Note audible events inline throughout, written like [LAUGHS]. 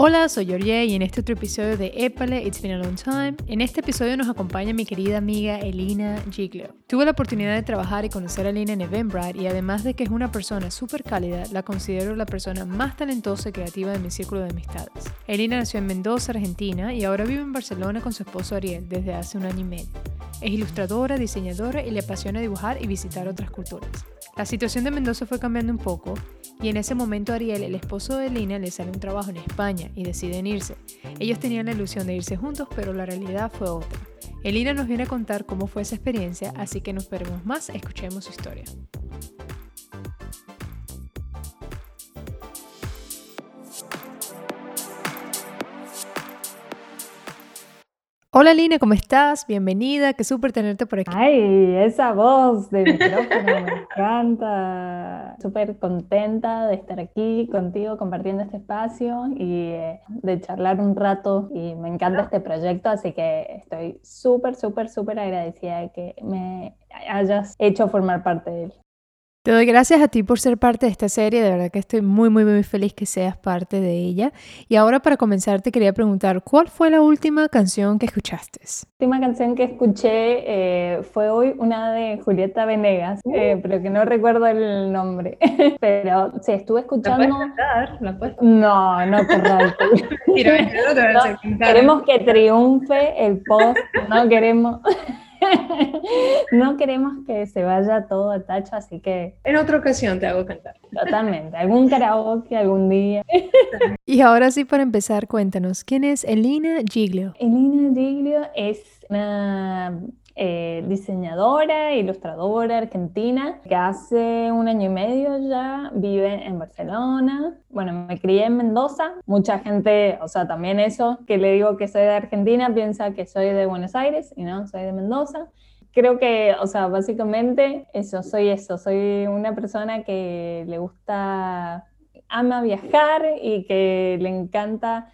Hola, soy Georgie y en este otro episodio de Épale, It's Been a Long Time. En este episodio nos acompaña mi querida amiga Elina Giglio. Tuve la oportunidad de trabajar y conocer a Elina en Eventbrite y además de que es una persona súper cálida, la considero la persona más talentosa y creativa de mi círculo de amistades. Elina nació en Mendoza, Argentina y ahora vive en Barcelona con su esposo Ariel desde hace un año y medio. Es ilustradora, diseñadora y le apasiona dibujar y visitar otras culturas. La situación de Mendoza fue cambiando un poco y en ese momento Ariel, el esposo de Elina, le sale un trabajo en España y deciden irse. Ellos tenían la ilusión de irse juntos, pero la realidad fue otra. Elina nos viene a contar cómo fue esa experiencia, así que no esperemos más, escuchemos su historia. Hola Lina, ¿cómo estás? Bienvenida, qué súper tenerte por aquí. Ay, esa voz de micrófono me encanta. Súper contenta de estar aquí contigo compartiendo este espacio y eh, de charlar un rato y me encanta este proyecto, así que estoy súper, súper, súper agradecida de que me hayas hecho formar parte de él. Te doy gracias a ti por ser parte de esta serie, de verdad que estoy muy, muy, muy feliz que seas parte de ella. Y ahora para comenzar te quería preguntar, ¿cuál fue la última canción que escuchaste? La última canción que escuché eh, fue hoy una de Julieta Venegas, eh, uh. pero que no recuerdo el nombre. [LAUGHS] pero sí, estuve escuchando... ¿La puedes No, no [LAUGHS] Queremos que triunfe el post, no queremos... [LAUGHS] no queremos que se vaya todo a tacho, así que... En otra ocasión te hago cantar. Totalmente, algún karaoke algún día. y ahora sí, para empezar, cuéntanos, ¿quién es Elina Giglio? Elina Giglio es una eh, diseñadora, ilustradora argentina, que hace un año y medio ya vive en Barcelona. Bueno, me crié en Mendoza. Mucha gente, o sea, también eso, que le digo que soy de Argentina, piensa que soy de Buenos Aires y no, soy de Mendoza. Creo que, o sea, básicamente eso, soy eso, soy una persona que le gusta, ama viajar y que le encanta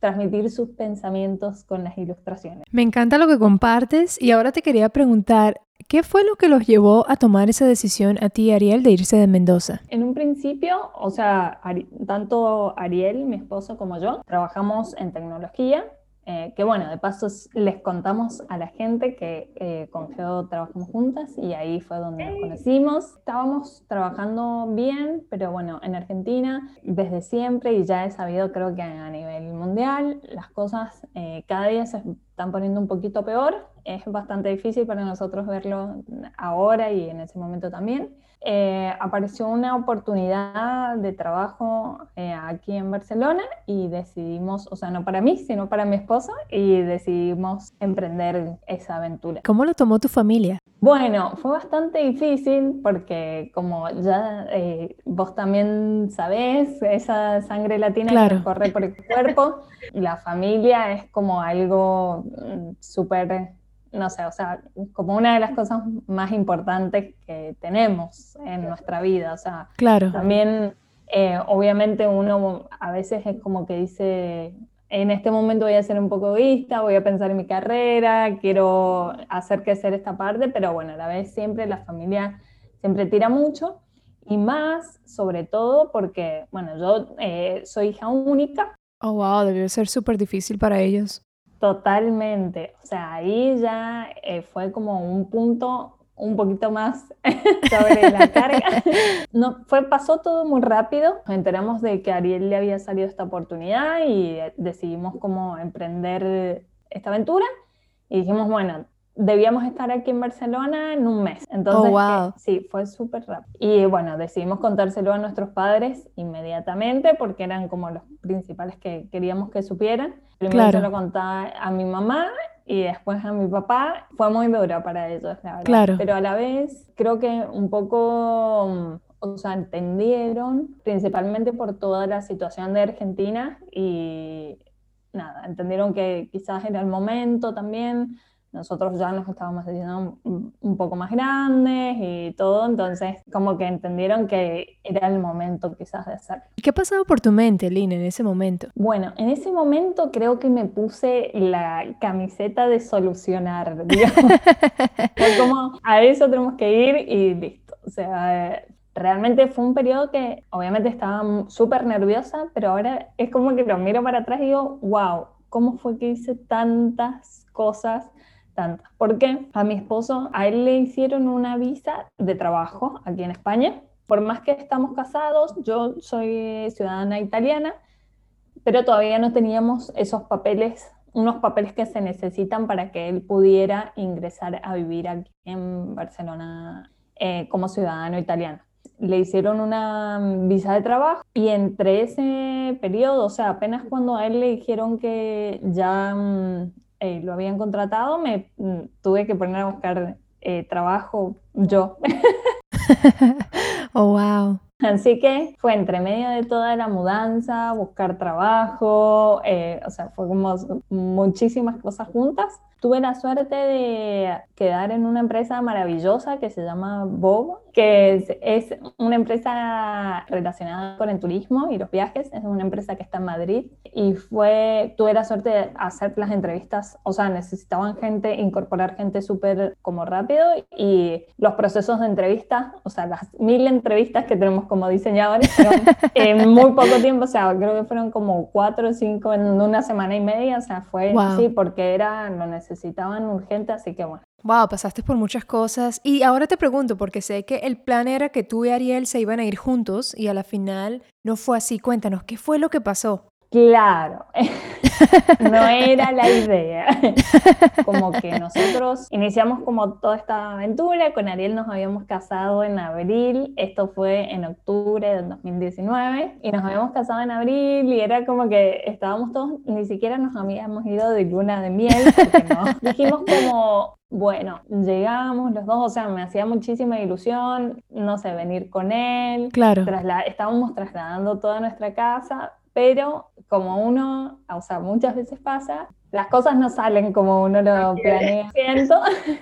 transmitir sus pensamientos con las ilustraciones. Me encanta lo que compartes y ahora te quería preguntar, ¿qué fue lo que los llevó a tomar esa decisión a ti, Ariel, de irse de Mendoza? En un principio, o sea, tanto Ariel, mi esposo, como yo, trabajamos en tecnología eh, que bueno, de paso les contamos a la gente que eh, con Geo trabajamos juntas y ahí fue donde nos conocimos. Estábamos trabajando bien, pero bueno, en Argentina desde siempre y ya he sabido creo que a nivel mundial las cosas eh, cada día se están poniendo un poquito peor. Es bastante difícil para nosotros verlo ahora y en ese momento también. Eh, apareció una oportunidad de trabajo eh, aquí en Barcelona y decidimos, o sea, no para mí, sino para mi esposo, y decidimos emprender esa aventura. ¿Cómo lo tomó tu familia? Bueno, fue bastante difícil porque como ya eh, vos también sabés, esa sangre latina que corre por el cuerpo, la familia es como algo mm, súper no sé, o sea, como una de las cosas más importantes que tenemos en nuestra vida. O sea, claro. también, eh, obviamente, uno a veces es como que dice, en este momento voy a ser un poco egoísta, voy a pensar en mi carrera, quiero hacer crecer esta parte, pero bueno, a la vez siempre la familia siempre tira mucho. Y más, sobre todo, porque, bueno, yo eh, soy hija única. Oh, wow, debió ser súper difícil para ellos. Totalmente. O sea, ahí ya eh, fue como un punto un poquito más [LAUGHS] sobre la carga. [LAUGHS] No, fue, pasó todo muy rápido. Nos enteramos de que a Ariel le había salido esta oportunidad y decidimos como emprender esta aventura. Y dijimos, bueno, debíamos estar aquí en Barcelona en un mes. Entonces, oh, wow. sí, fue súper rápido. Y bueno, decidimos contárselo a nuestros padres inmediatamente porque eran como los principales que queríamos que supieran. Primero se lo contaba a mi mamá y después a mi papá. Fue muy duro para ellos, la verdad. Claro. Pero a la vez creo que un poco o sea, entendieron, principalmente por toda la situación de Argentina y nada, entendieron que quizás era el momento también nosotros ya nos estábamos haciendo un poco más grandes y todo, entonces como que entendieron que era el momento quizás de hacerlo. ¿Qué pasaba por tu mente, Lina, en ese momento? Bueno, en ese momento creo que me puse la camiseta de solucionar, [LAUGHS] digamos. como a eso tenemos que ir y listo. O sea, realmente fue un periodo que obviamente estaba súper nerviosa, pero ahora es como que lo miro para atrás y digo, wow, ¿cómo fue que hice tantas cosas? Tantas. Porque a mi esposo, a él le hicieron una visa de trabajo aquí en España. Por más que estamos casados, yo soy ciudadana italiana, pero todavía no teníamos esos papeles, unos papeles que se necesitan para que él pudiera ingresar a vivir aquí en Barcelona eh, como ciudadano italiano le hicieron una visa de trabajo y entre ese periodo, o sea, apenas cuando a él le dijeron que ya mm, eh, lo habían contratado, me mm, tuve que poner a buscar eh, trabajo yo. [LAUGHS] oh, wow. Así que fue entre medio de toda la mudanza, buscar trabajo, eh, o sea, fue como muchísimas cosas juntas. Tuve la suerte de quedar en una empresa maravillosa que se llama Bob, que es, una empresa relacionada con el turismo y los viajes. Es una empresa que está en Madrid. Y fue, tuve la suerte de hacer las entrevistas, o sea, necesitaban gente, incorporar gente súper como rápido y los procesos de entrevista, o sea, las mil entrevistas que tenemos como diseñadores, en muy poco tiempo, o sea, creo que fueron como cuatro o cinco en una semana y media, o sea, fue así porque era, lo necesitaban urgente, así que bueno. Wow, pasaste por muchas cosas. Y ahora te pregunto, porque sé que el plan era que tú y Ariel se iban a ir juntos y a la final no fue así. Cuéntanos, ¿qué fue lo que pasó? Claro, [LAUGHS] no era la idea. [LAUGHS] Como que nosotros iniciamos como toda esta aventura, con Ariel nos habíamos casado en abril, esto fue en octubre del 2019, y nos habíamos casado en abril y era como que estábamos todos, ni siquiera nos habíamos ido de luna de miel, porque no. [LAUGHS] Dijimos como, bueno, llegamos los dos, o sea, me hacía muchísima ilusión, no sé, venir con él. Claro. estábamos trasladando toda nuestra casa, pero como uno, o sea, muchas veces pasa, las cosas no salen como uno lo planea. Siento.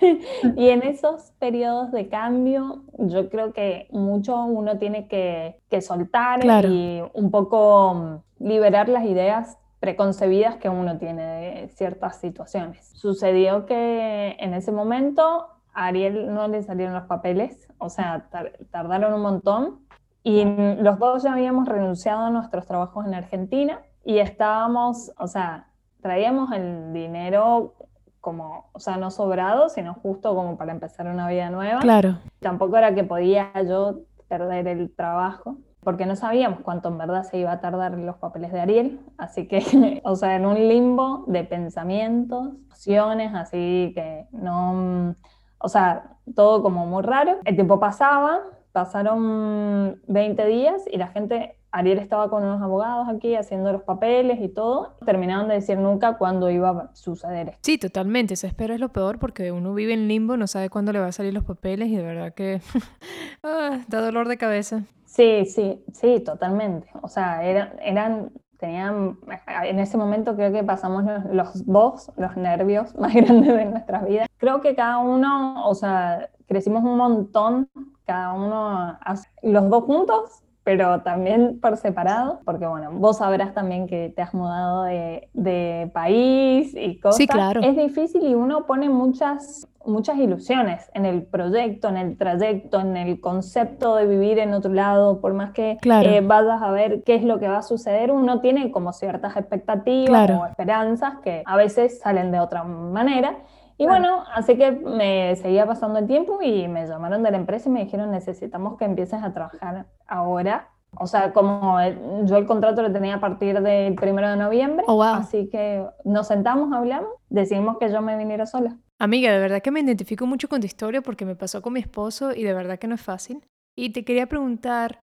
[LAUGHS] y en esos periodos de cambio, yo creo que mucho uno tiene que, soltar y un poco liberar las ideas preconcebidas que uno tiene de ciertas situaciones. Sucedió que en ese momento a Ariel no le salieron los papeles, o sea, tardaron un montón y los dos ya habíamos renunciado a nuestros trabajos en Argentina y estábamos, o sea, traíamos el dinero como, o sea, no sobrado, sino justo como para empezar una vida nueva. Claro. Tampoco era que podía yo perder el trabajo, porque no sabíamos cuánto en verdad se iba a tardar los papeles de Ariel, así que, [LAUGHS] o sea, en un limbo de pensamientos, opciones, así que no, o sea, todo como muy raro. El tiempo pasaba, pasaron 20 días y la gente, Ariel estaba con unos abogados aquí haciendo los papeles y todo, terminaron de decir nunca cuándo iba a suceder esto. Sí, totalmente, se espera es lo peor porque uno vive en limbo, no sabe cuándo le va a salir los papeles y de verdad que [LAUGHS] ah, da dolor de cabeza. Sí, sí, sí, totalmente. O sea, eran, eran tenían, en ese momento creo que pasamos los, los dos, los nervios [LAUGHS] más grandes de nuestras vidas. Creo que cada uno, o sea, crecimos un montón cada uno, los dos juntos, pero también por separado, porque bueno, vos sabrás también que te has mudado de, de, país y cosas. Sí, claro. Es difícil y uno pone muchas, muchas ilusiones en el proyecto, en el trayecto, en el concepto de vivir en otro lado, por más que eh, vayas a ver qué es lo que va a suceder, uno tiene como ciertas expectativas o esperanzas que a veces salen de otra manera. Y bueno, así que me seguía pasando el tiempo y me llamaron de la empresa y me dijeron, necesitamos que empieces a trabajar ahora. O sea, como yo el contrato lo tenía a partir del primero de noviembre, oh, así que nos sentamos, hablamos, decidimos que yo me viniera sola. Amiga, de verdad que me identifico mucho con tu historia porque me pasó con mi esposo y de verdad que no es fácil. Y te quería preguntar,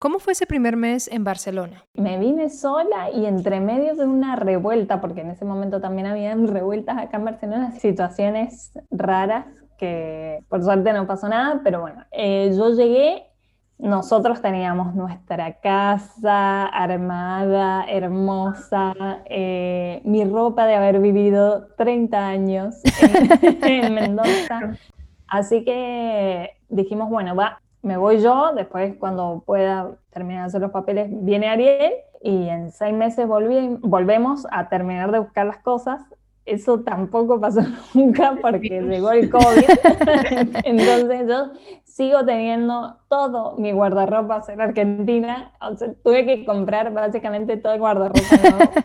¿Cómo fue ese primer mes en Barcelona? Me vine sola y entre medio de una revuelta, porque en ese momento también había [LAUGHS] revueltas acá en Barcelona, situaciones raras que por suerte no pasó nada, pero bueno, eh, yo llegué, nosotros teníamos nuestra casa armada, hermosa, eh, mi ropa de haber vivido 30 años en [LAUGHS] Mendoza. [LAUGHS] Así que dijimos, bueno, va, me voy yo, después cuando pueda terminar de hacer los papeles viene Ariel y en seis meses volvemos a terminar de buscar las cosas eso tampoco pasó [LAUGHS] nunca porque llegó el COVID. [LAUGHS] Entonces yo sigo teniendo todo mi guardarropa en Argentina. O sea, tuve que comprar básicamente todo el guardarropa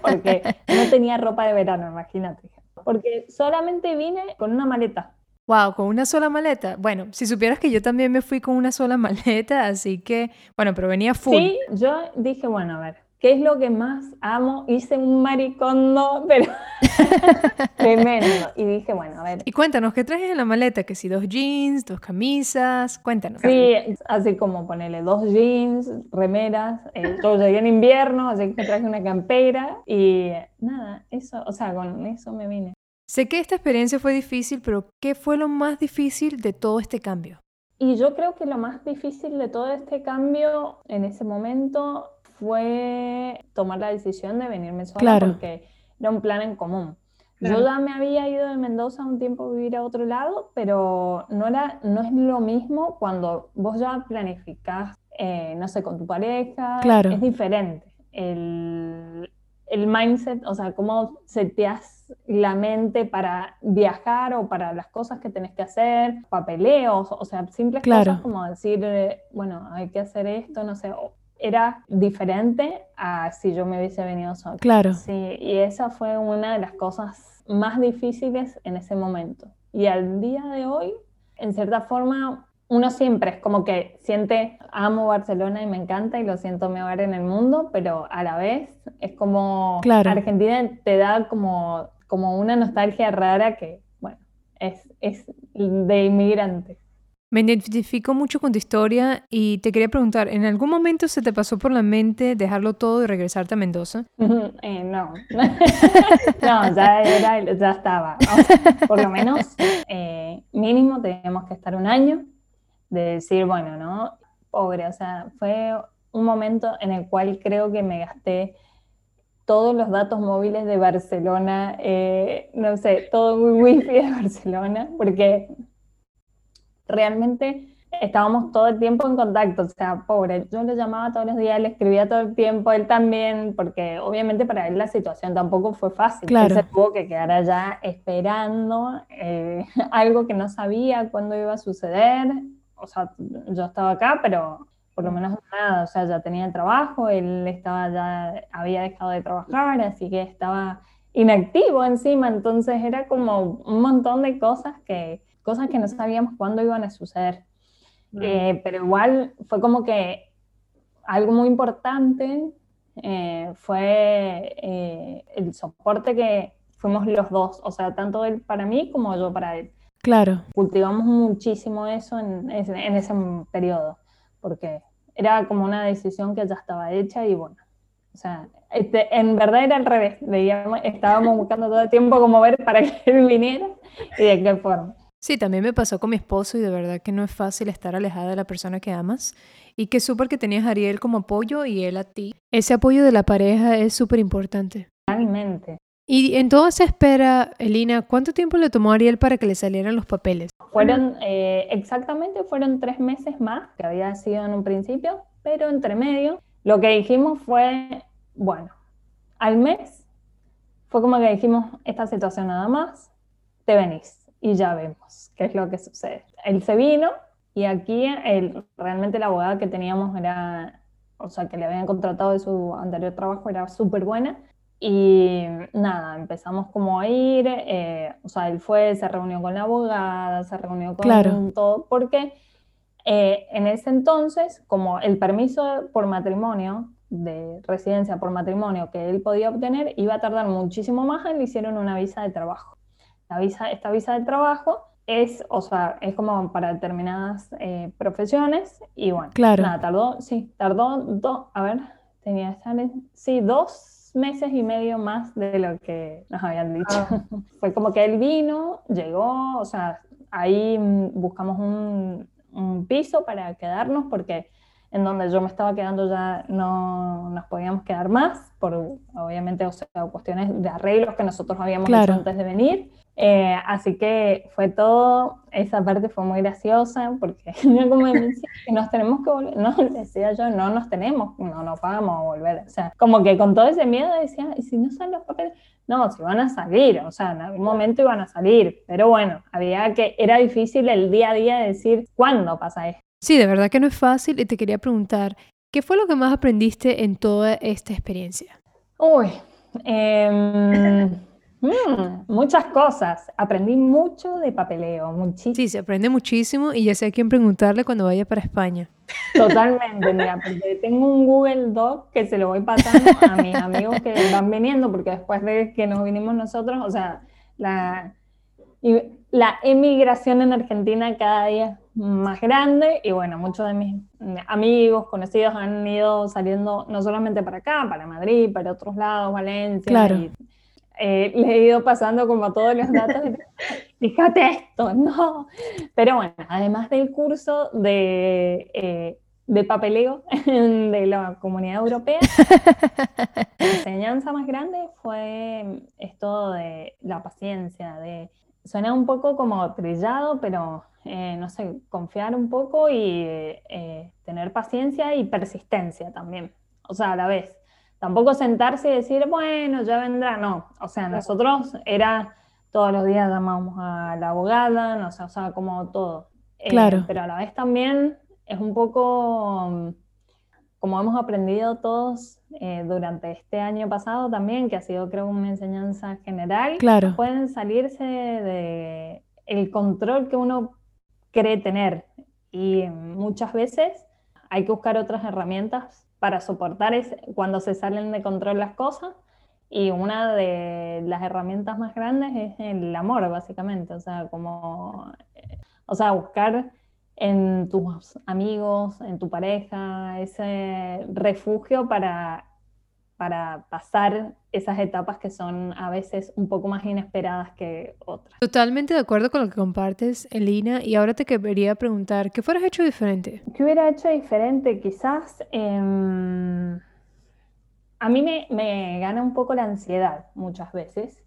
porque no tenía ropa de verano, imagínate. Porque solamente vine con una maleta. Wow, con una sola maleta. Bueno, si supieras que yo también me fui con una sola [LAUGHS] maleta, así que, bueno, pero venía full. Sí, yo dije, bueno, a ver, ¿Qué es lo que más amo? Hice un maricondo, [LAUGHS] pero [LAUGHS] tremendo. Y dije, bueno, a ver. Y cuéntanos, ¿qué traes en la maleta? Que si dos jeans, dos camisas, cuéntanos. Sí, así como ponerle dos jeans, remeras. Eh, yo llegué en invierno, así que traje una campera y nada, eso, o sea, con eso me vine. Sé que esta experiencia fue difícil, pero ¿qué fue lo más difícil de todo este cambio? Y yo creo que lo más difícil de todo este cambio en ese momento fue tomar la decisión de venirme sola porque era un plan en común. Yo ya me había ido de Mendoza un tiempo a vivir a otro lado, pero no, era, no es lo mismo cuando vos ya planificás, eh, no sé, con tu pareja, claro. es diferente. El, el mindset, o sea, cómo seteas la mente para viajar o para las cosas que tenés que hacer, papeleos, o sea, simples cosas como decir, eh, bueno, hay que hacer esto, no sé, era diferente a si yo me hubiese venido sola. Claro. Sí, y esa fue una de las cosas más difíciles en ese momento. Y al día de hoy, en cierta forma, uno siempre es como que siente, amo Barcelona y me encanta y lo siento mi hogar en el mundo, pero a la vez es como claro. Argentina te da como, como una nostalgia rara que, bueno, es, es de inmigrante. Me identifico mucho con tu historia y te quería preguntar, ¿en algún momento se te pasó por la mente dejarlo todo y regresarte a Mendoza? [LAUGHS] Eh, no, [LAUGHS] no, ya, era, ya estaba. por lo menos eh, mínimo teníamos que estar un año de decir, bueno, ¿no? Pobre, o sea, fue un momento en el cual creo que me gasté todos los datos móviles de Barcelona, eh, no sé, todo muy wifi de Barcelona, porque realmente estábamos todo el tiempo en contacto, o sea, pobre, yo le llamaba todos los días, le escribía todo el tiempo, él también, porque obviamente para él la situación tampoco fue fácil, claro. se tuvo que quedar allá esperando eh, [LAUGHS] algo que no sabía cuándo iba a suceder, o sea, yo estaba acá, pero por lo menos nada, o sea, ya tenía el trabajo, él estaba ya, había dejado de trabajar, así que estaba inactivo encima, entonces era como un montón de cosas que cosas que no sabíamos cuándo iban a suceder. Eh, pero igual fue como que algo muy importante eh, fue eh, el soporte que fuimos los dos, o sea, tanto él para mí como yo para él. Claro. Cultivamos muchísimo eso en, en ese periodo, porque era como una decisión que ya estaba hecha y bueno, o sea, este, en verdad era al revés, estábamos buscando todo el tiempo como ver para [LAUGHS] que él viniera y de qué forma. Sí, también me pasó con mi esposo y de verdad que no es fácil estar alejada de la persona que amas y que súper que tenías a Ariel como apoyo y él a ti. Ese apoyo de la pareja es súper importante. Realmente. Y en toda esa espera, Elina, ¿cuánto tiempo le tomó Ariel para que le salieran los papeles? Fueron, eh, exactamente, fueron tres meses más, que había sido en un principio, pero entre medio, lo que dijimos fue, bueno, al mes, fue como que dijimos, esta situación nada más, te venís y ya vemos qué es lo que sucede. Él se vino y aquí el, realmente la abogada que teníamos era, o sea, que le habían contratado de su anterior trabajo era súper buena. Y nada, empezamos como a ir, eh, o sea, él fue, se reunió con la abogada, se reunió con todo, porque eh, en ese entonces, como el permiso por matrimonio, de residencia por matrimonio que él podía obtener, iba a tardar muchísimo más, le hicieron una visa de trabajo visa, esta visa de trabajo es, o sea, es como para determinadas eh, profesiones y bueno, claro. nada, tardó, sí, tardó dos, a ver, tenía, sí, dos meses y medio más de lo que nos habían dicho. Ah. [LAUGHS] Fue como que él vino, llegó, o sea, ahí mm, buscamos un, un piso para quedarnos porque en donde yo me estaba quedando ya no nos podíamos quedar más, por obviamente o sea, cuestiones de arreglos que nosotros habíamos hecho antes de venir. Eh, así que fue todo, esa parte fue muy graciosa porque [LAUGHS] como decía nos tenemos que volver, no, [LAUGHS] decía yo, no nos tenemos, no nos vamos a volver, o sea, como que con todo ese miedo decía, ¿y si no salen los papeles? No, si van a salir, o sea, en algún momento iban a salir, pero bueno, había que, era difícil el día a día decir cuándo pasa esto. Sí, de verdad que no es fácil y te quería preguntar, ¿qué fue lo que más aprendiste en toda esta experiencia? Uy, eh, Mm, muchas cosas. Aprendí mucho de papeleo, muchísimo. Sí, se aprende muchísimo y ya sé a quién preguntarle cuando vaya para España. Totalmente, mira, porque tengo un Google Doc que se lo voy pasando a mis amigos que van viniendo, porque después de que nos vinimos nosotros, o sea, la, la emigración en Argentina cada día es más grande y bueno, muchos de mis amigos, conocidos han ido saliendo no solamente para acá, para Madrid, para otros lados, Valencia. Claro. Eh, le he ido pasando como todos los datos. [LAUGHS] Fíjate esto, no. Pero bueno, además del curso de, eh, de papeleo [LAUGHS] de la comunidad europea, [LAUGHS] la enseñanza más grande fue esto de la paciencia, de suena un poco como trillado, pero eh, no sé, confiar un poco y tener paciencia y persistencia también, o sea, a la vez tampoco sentarse y decir, bueno, ya vendrá, no. O sea, nosotros era todos los días llamábamos a la abogada, no sé, o sea, como todo. Eh, claro. pero a la vez también es un poco, como hemos aprendido todos eh, durante este año pasado también, que ha sido creo una enseñanza general, claro. pueden salirse de el control que uno cree tener. Y muchas veces hay que buscar otras herramientas para soportar es cuando se salen de control las cosas. Y una de las herramientas más grandes es el amor, básicamente. O sea, como, eh, o sea, buscar en tus amigos, en tu pareja, ese refugio para para pasar esas etapas que son a veces un poco más inesperadas que otras. Totalmente de acuerdo con lo que compartes, Elina, y ahora te quería preguntar, ¿qué fueras hecho diferente? ¿Qué hubiera hecho diferente? Quizás em, a mí me, me, gana un poco la ansiedad muchas veces.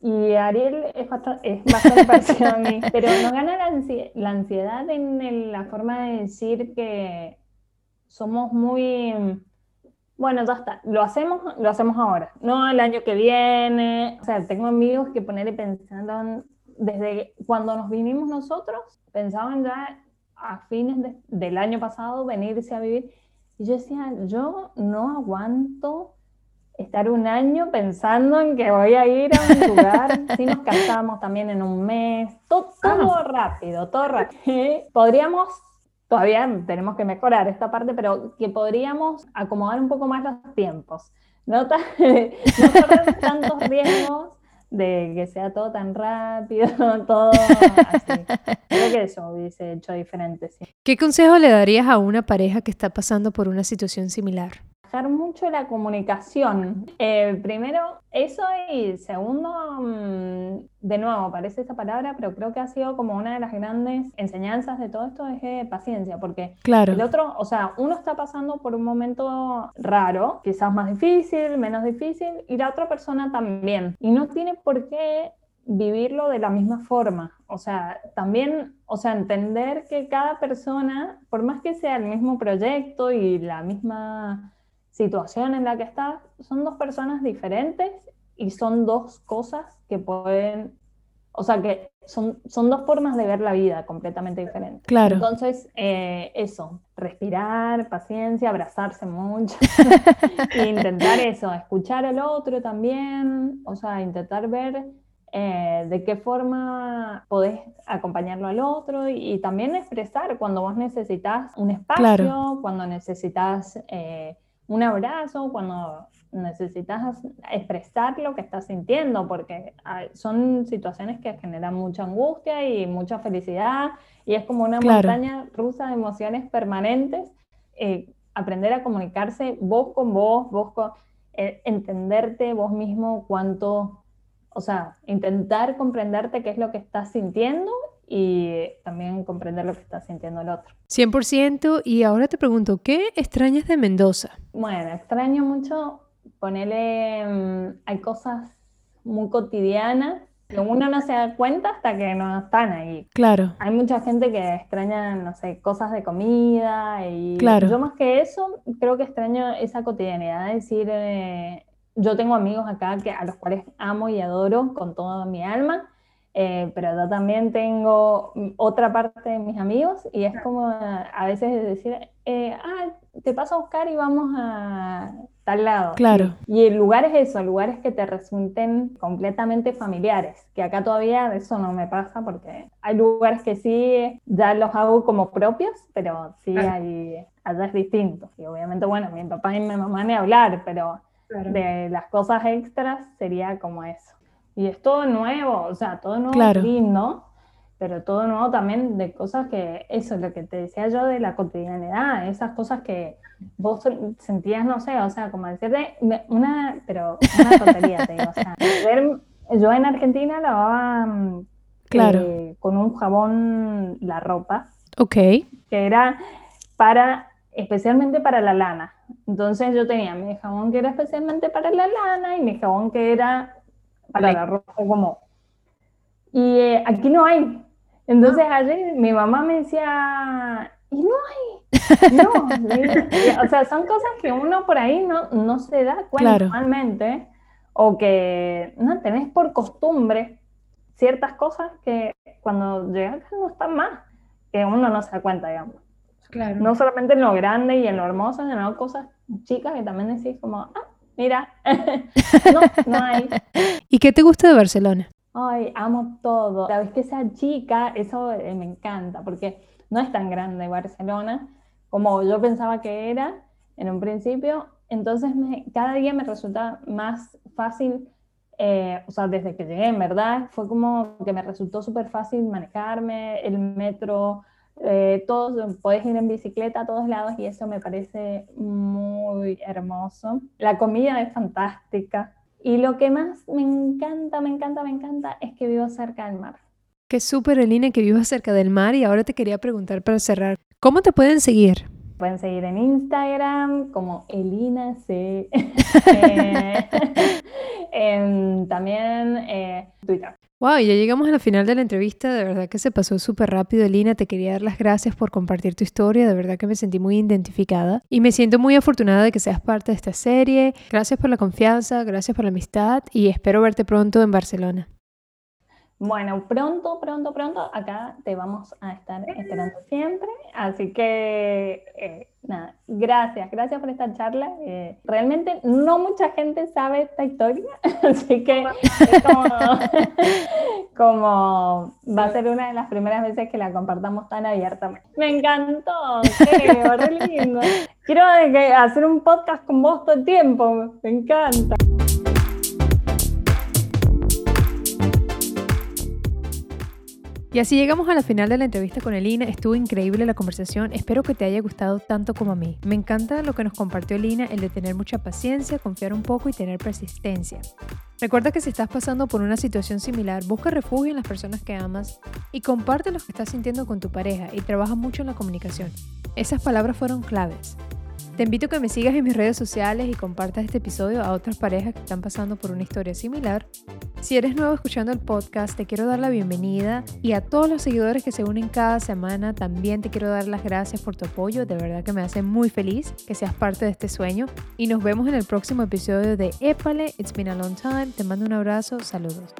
Y Ariel es [LAUGHS] bastante, es parecido a mí, pero no gana la, la ansiedad en la forma de decir que somos muy bueno, ya está, lo hacemos, lo hacemos ahora, no el año que viene. O sea, tengo amigos que ponerle pensando desde cuando nos vinimos nosotros, pensaban ya a fines del año pasado venirse a vivir. Y yo decía, yo no aguanto estar un año pensando en que voy a ir a un [LAUGHS] lugar, si nos casamos también en un mes, todo, todo ah. rápido, todo rápido. [LAUGHS] Podríamos todavía tenemos que mejorar esta parte, pero que podríamos acomodar un poco más los tiempos. No, [LAUGHS] tantos riesgos de que sea todo tan rápido, [LAUGHS] todo así. Creo que eso hubiese hecho diferente. ¿Qué consejo le darías a una pareja que está pasando por una situación similar? Mucho la comunicación. Eh, primero, eso y segundo, mm, de nuevo, parece esa palabra, pero creo que ha sido como una de las grandes enseñanzas de todo esto es paciencia, porque claro. el otro, o sea, uno está pasando por un momento raro, quizás más difícil, menos difícil, y la otra persona también. Y no tiene por qué vivirlo de la misma forma. O sea, también, o sea, entender que cada persona, por más que sea el mismo proyecto y la misma situación en la que estás, son dos personas diferentes y son dos cosas que pueden, o sea, que son, son dos formas de ver la vida completamente diferentes. Claro. Entonces, eh, eso, respirar, paciencia, abrazarse mucho, [LAUGHS] e intentar eso, escuchar al otro también, o sea, intentar ver eh, de qué forma podés acompañarlo al otro y, también expresar cuando vos necesitas un espacio, cuando necesitas... Eh, un abrazo, cuando necesitas expresar lo que estás sintiendo, porque son situaciones que generan mucha angustia y mucha felicidad, y es como una montaña rusa de emociones permanentes. Eh, aprender a comunicarse vos con vos, vos con, eh, entenderte vos mismo cuánto, o sea, intentar comprenderte qué es lo que estás sintiendo y también comprender lo que está sintiendo el otro. 100%. Y ahora te pregunto, ¿qué extrañas de Mendoza? Bueno, extraño mucho ponerle, mm, hay cosas muy cotidianas uno no se da cuenta hasta que no están ahí. Claro. Hay mucha gente que extraña, no sé, cosas de comida y Claro. yo más que eso creo que extraño esa cotidianidad de decir, eh, yo tengo amigos acá que, a los cuales amo y adoro con toda mi alma, eh, pero yo también tengo otra parte de mis amigos y es como a veces decir, eh, ah, te paso a buscar y vamos a tal lado. Claro. Y el lugar es eso, lugares que te resulten completamente familiares, que acá todavía eso no me pasa porque hay lugares que sí ya los hago como propios, pero sí hay, allá es distinto. Y obviamente, bueno, mi papá y mi mamá ni hablar, pero de las cosas extras sería como eso. Y es todo nuevo, o sea, todo nuevo Claro. es lindo, pero todo nuevo también de cosas que, eso, lo que te decía yo de la cotidianidad, esas cosas que vos sentías, no sé, o sea, como decirte, una, pero una tontería, te digo, o sea, ver- yo en Argentina lavaba mm, Claro. eh, con un jabón la ropa, Ok. que era para, especialmente para la lana. Entonces yo tenía mi jabón que era especialmente para la lana y mi jabón que era para la ropa como... Y eh, aquí no hay. Entonces Ah. ayer mi mamá me decía, y no hay. [LAUGHS] No, o sea, son cosas que uno por ahí no, no se da cuenta Claro. normalmente o que no tenés por costumbre ciertas cosas que cuando llegas acá no están más, que uno no se da cuenta, digamos. Claro. No solamente en lo grande y en lo hermoso, sino cosas chicas que también decís como, ah, mira, [LAUGHS] no, no hay. ¿Y qué te gusta de Barcelona? Ay, amo todo. La vez que sea chica, eso eh, me encanta, porque no es tan grande Barcelona como yo pensaba que era en un principio. Entonces, me- cada día me resulta más fácil, eh, o sea, desde que llegué, en verdad, fue como que me resultó súper fácil manejarme, el metro, eh, todos, podés ir en bicicleta a todos lados y eso me parece muy hermoso. La comida es fantástica. Y lo que más me encanta, me encanta, me encanta es que vivo cerca del mar. Qué súper, Elina, que vivas cerca del mar y ahora te quería preguntar para cerrar, ¿cómo te pueden seguir? Pueden seguir en Instagram como Elina C. [LAUGHS] [LAUGHS] Eh, [LAUGHS] en- también eh, Twitter. Wow, ya llegamos a la final de la entrevista, de verdad que se pasó súper rápido, Elina, te quería dar las gracias por compartir tu historia, de verdad que me sentí muy identificada y me siento muy afortunada de que seas parte de esta serie. Gracias por la confianza, gracias por la amistad y espero verte pronto en Barcelona. Bueno, pronto, pronto, pronto, acá te vamos a estar esperando siempre. Así que, eh, nada, gracias, gracias por esta charla. Eh, realmente no mucha gente sabe esta historia, [LAUGHS] así que es como, [LAUGHS] como va a ser una de las primeras veces que la compartamos tan abiertamente. Me encantó, [LAUGHS] qué re lindo. Quiero que- hacer un podcast con vos todo el tiempo, me encanta. Y así llegamos a la final de la entrevista con Elina. Estuvo increíble la conversación. Espero que te haya gustado tanto como a mí. Me encanta lo que nos compartió Elina, el de tener mucha paciencia, confiar un poco y tener persistencia. Recuerda que si estás pasando por una situación similar, busca refugio en las personas que amas y comparte lo que estás sintiendo con tu pareja y trabaja mucho en la comunicación. Esas palabras fueron claves. Te invito a que me sigas en mis redes sociales y compartas este episodio a otras parejas que están pasando por una historia similar. Si eres nuevo escuchando el podcast, te quiero dar la bienvenida y a todos los seguidores que se unen cada semana, también te quiero dar las gracias por tu apoyo. De verdad que me hace muy feliz que seas parte de este sueño. Y nos vemos en el próximo episodio de Épale, It's Been a Long Time. Te mando un abrazo, saludos.